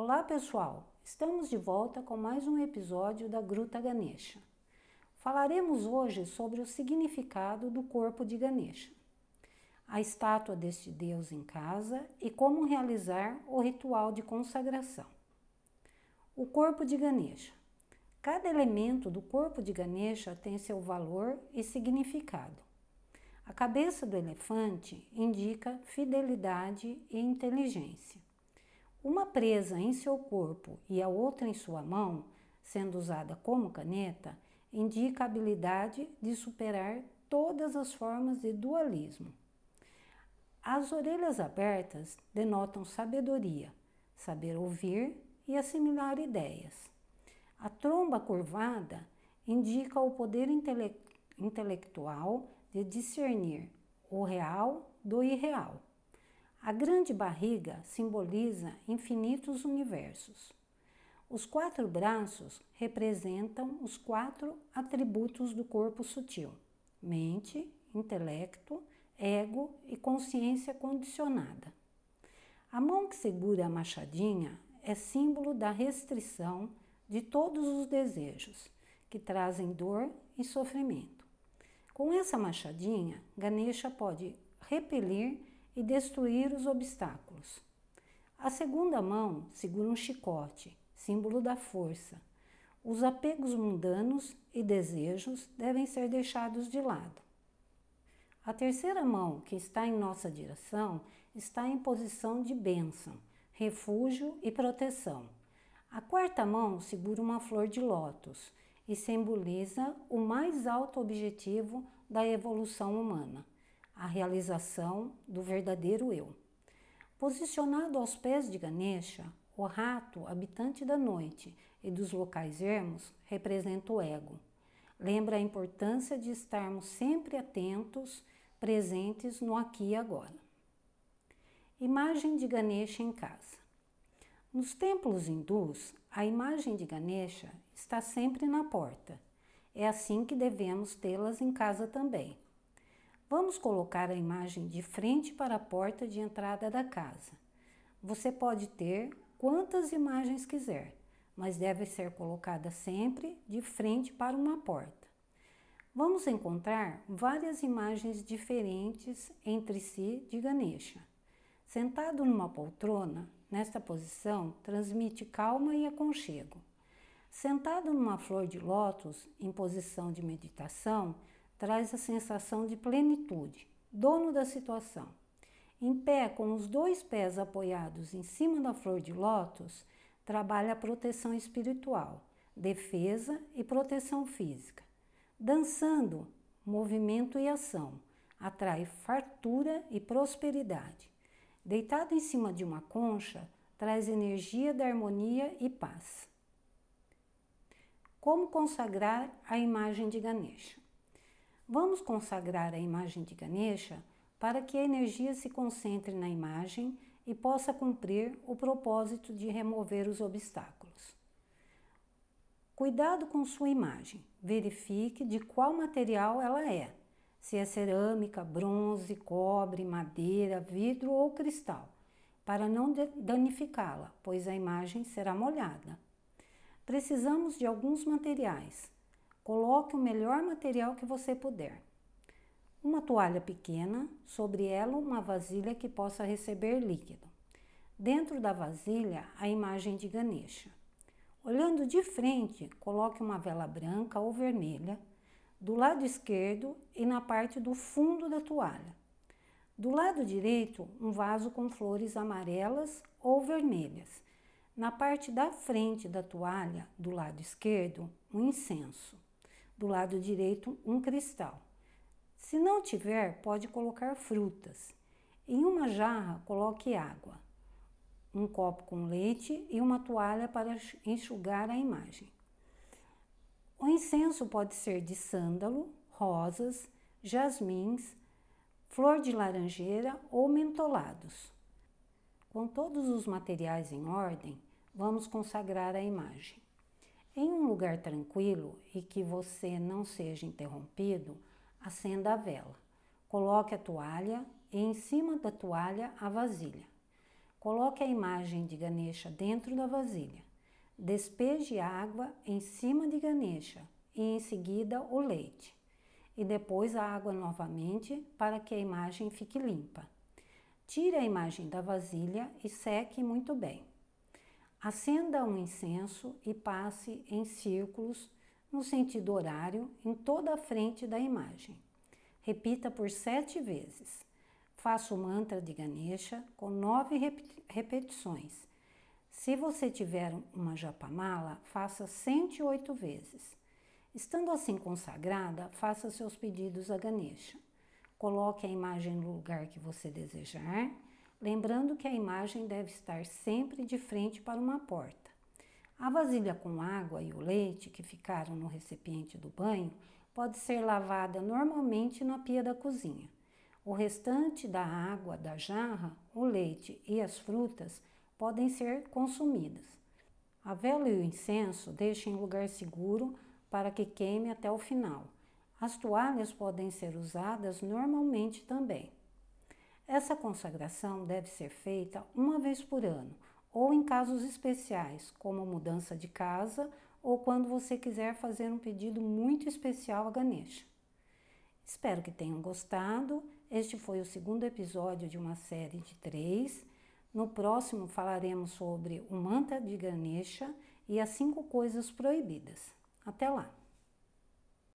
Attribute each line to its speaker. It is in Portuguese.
Speaker 1: Olá pessoal, estamos de volta com mais um episódio da Gruta Ganesha. Falaremos hoje sobre o significado do corpo de Ganesha, a estátua deste deus em casa e como realizar o ritual de consagração. O corpo de Ganesha. Cada elemento do corpo de Ganesha tem seu valor e significado. A cabeça do elefante indica fidelidade e inteligência. Uma presa em seu corpo e a outra em sua mão, sendo usada como caneta, indica a habilidade de superar todas as formas de dualismo. As orelhas abertas denotam sabedoria, saber ouvir e assimilar ideias. A tromba curvada indica o poder intele intelectual de discernir o real do irreal. A grande barriga simboliza infinitos universos. Os quatro braços representam os quatro atributos do corpo sutil: mente, intelecto, ego e consciência condicionada. A mão que segura a machadinha é símbolo da restrição de todos os desejos que trazem dor e sofrimento. Com essa machadinha, Ganesha pode repelir e destruir os obstáculos. A segunda mão segura um chicote, símbolo da força. Os apegos mundanos e desejos devem ser deixados de lado. A terceira mão, que está em nossa direção, está em posição de bênção, refúgio e proteção. A quarta mão segura uma flor de lótus e simboliza o mais alto objetivo da evolução humana, a realização do verdadeiro eu. Posicionado aos pés de Ganesha, o rato, habitante da noite e dos locais ermos, representa o ego. Lembra a importância de estarmos sempre atentos, presentes no aqui e agora. Imagem de Ganesha em casa. Nos templos hindus, a imagem de Ganesha está sempre na porta. É assim que devemos tê-las em casa também. Vamos colocar a imagem de frente para a porta de entrada da casa. Você pode ter quantas imagens quiser, mas deve ser colocada sempre de frente para uma porta. Vamos encontrar várias imagens diferentes entre si de Ganesha. Sentado numa poltrona, nesta posição, transmite calma e aconchego. Sentado numa flor de lótus, em posição de meditação, traz a sensação de plenitude, dono da situação. Em pé, com os dois pés apoiados em cima da flor de lótus, trabalha a proteção espiritual, defesa e proteção física. Dançando, movimento e ação, atrai fartura e prosperidade. Deitado em cima de uma concha, traz energia da harmonia e paz. Como consagrar a imagem de Ganesha? Vamos consagrar a imagem de Ganesha para que a energia se concentre na imagem e possa cumprir o propósito de remover os obstáculos. Cuidado com sua imagem. Verifique de qual material ela é se é cerâmica, bronze, cobre, madeira, vidro ou cristal, para não danificá-la, pois a imagem será molhada. Precisamos de alguns materiais. Coloque o melhor material que você puder. Uma toalha pequena, sobre ela uma vasilha que possa receber líquido. Dentro da vasilha, a imagem de Ganesha. Olhando de frente, coloque uma vela branca ou vermelha do lado esquerdo e na parte do fundo da toalha. Do lado direito, um vaso com flores amarelas ou vermelhas. Na parte da frente da toalha, do lado esquerdo, um incenso. Do lado direito, um cristal. Se não tiver, pode colocar frutas. Em uma jarra, coloque água, um copo com leite e uma toalha para enxugar a imagem. O incenso pode ser de sândalo, rosas, jasmins, flor de laranjeira ou mentolados. Com todos os materiais em ordem, vamos consagrar a imagem. Em um lugar tranquilo e que você não seja interrompido, acenda a vela. Coloque a toalha e em cima da toalha a vasilha. Coloque a imagem de Ganesha dentro da vasilha. Despeje água em cima de Ganesha e em seguida o leite. E depois a água novamente para que a imagem fique limpa. Tire a imagem da vasilha e seque muito bem. Acenda um incenso e passe em círculos no sentido horário em toda a frente da imagem. Repita por sete vezes. Faça o mantra de Ganesha com nove repetições. Se você tiver uma japamala, faça 108 vezes. Estando assim consagrada, faça seus pedidos a Ganesha. Coloque a imagem no lugar que você desejar, lembrando que a imagem deve estar sempre de frente para uma porta. A vasilha com água e o leite que ficaram no recipiente do banho pode ser lavada normalmente na pia da cozinha. O restante da água da jarra, o leite e as frutas podem ser consumidas. A vela e o incenso deixem em lugar seguro para que queime até o final. As toalhas podem ser usadas normalmente também. Essa consagração deve ser feita uma vez por ano ou em casos especiais, como mudança de casa ou quando você quiser fazer um pedido muito especial a Ganesha. Espero que tenham gostado. Este foi o segundo episódio de uma série de três. No próximo falaremos sobre o mantra de Ganesha e as cinco coisas proibidas. Até lá!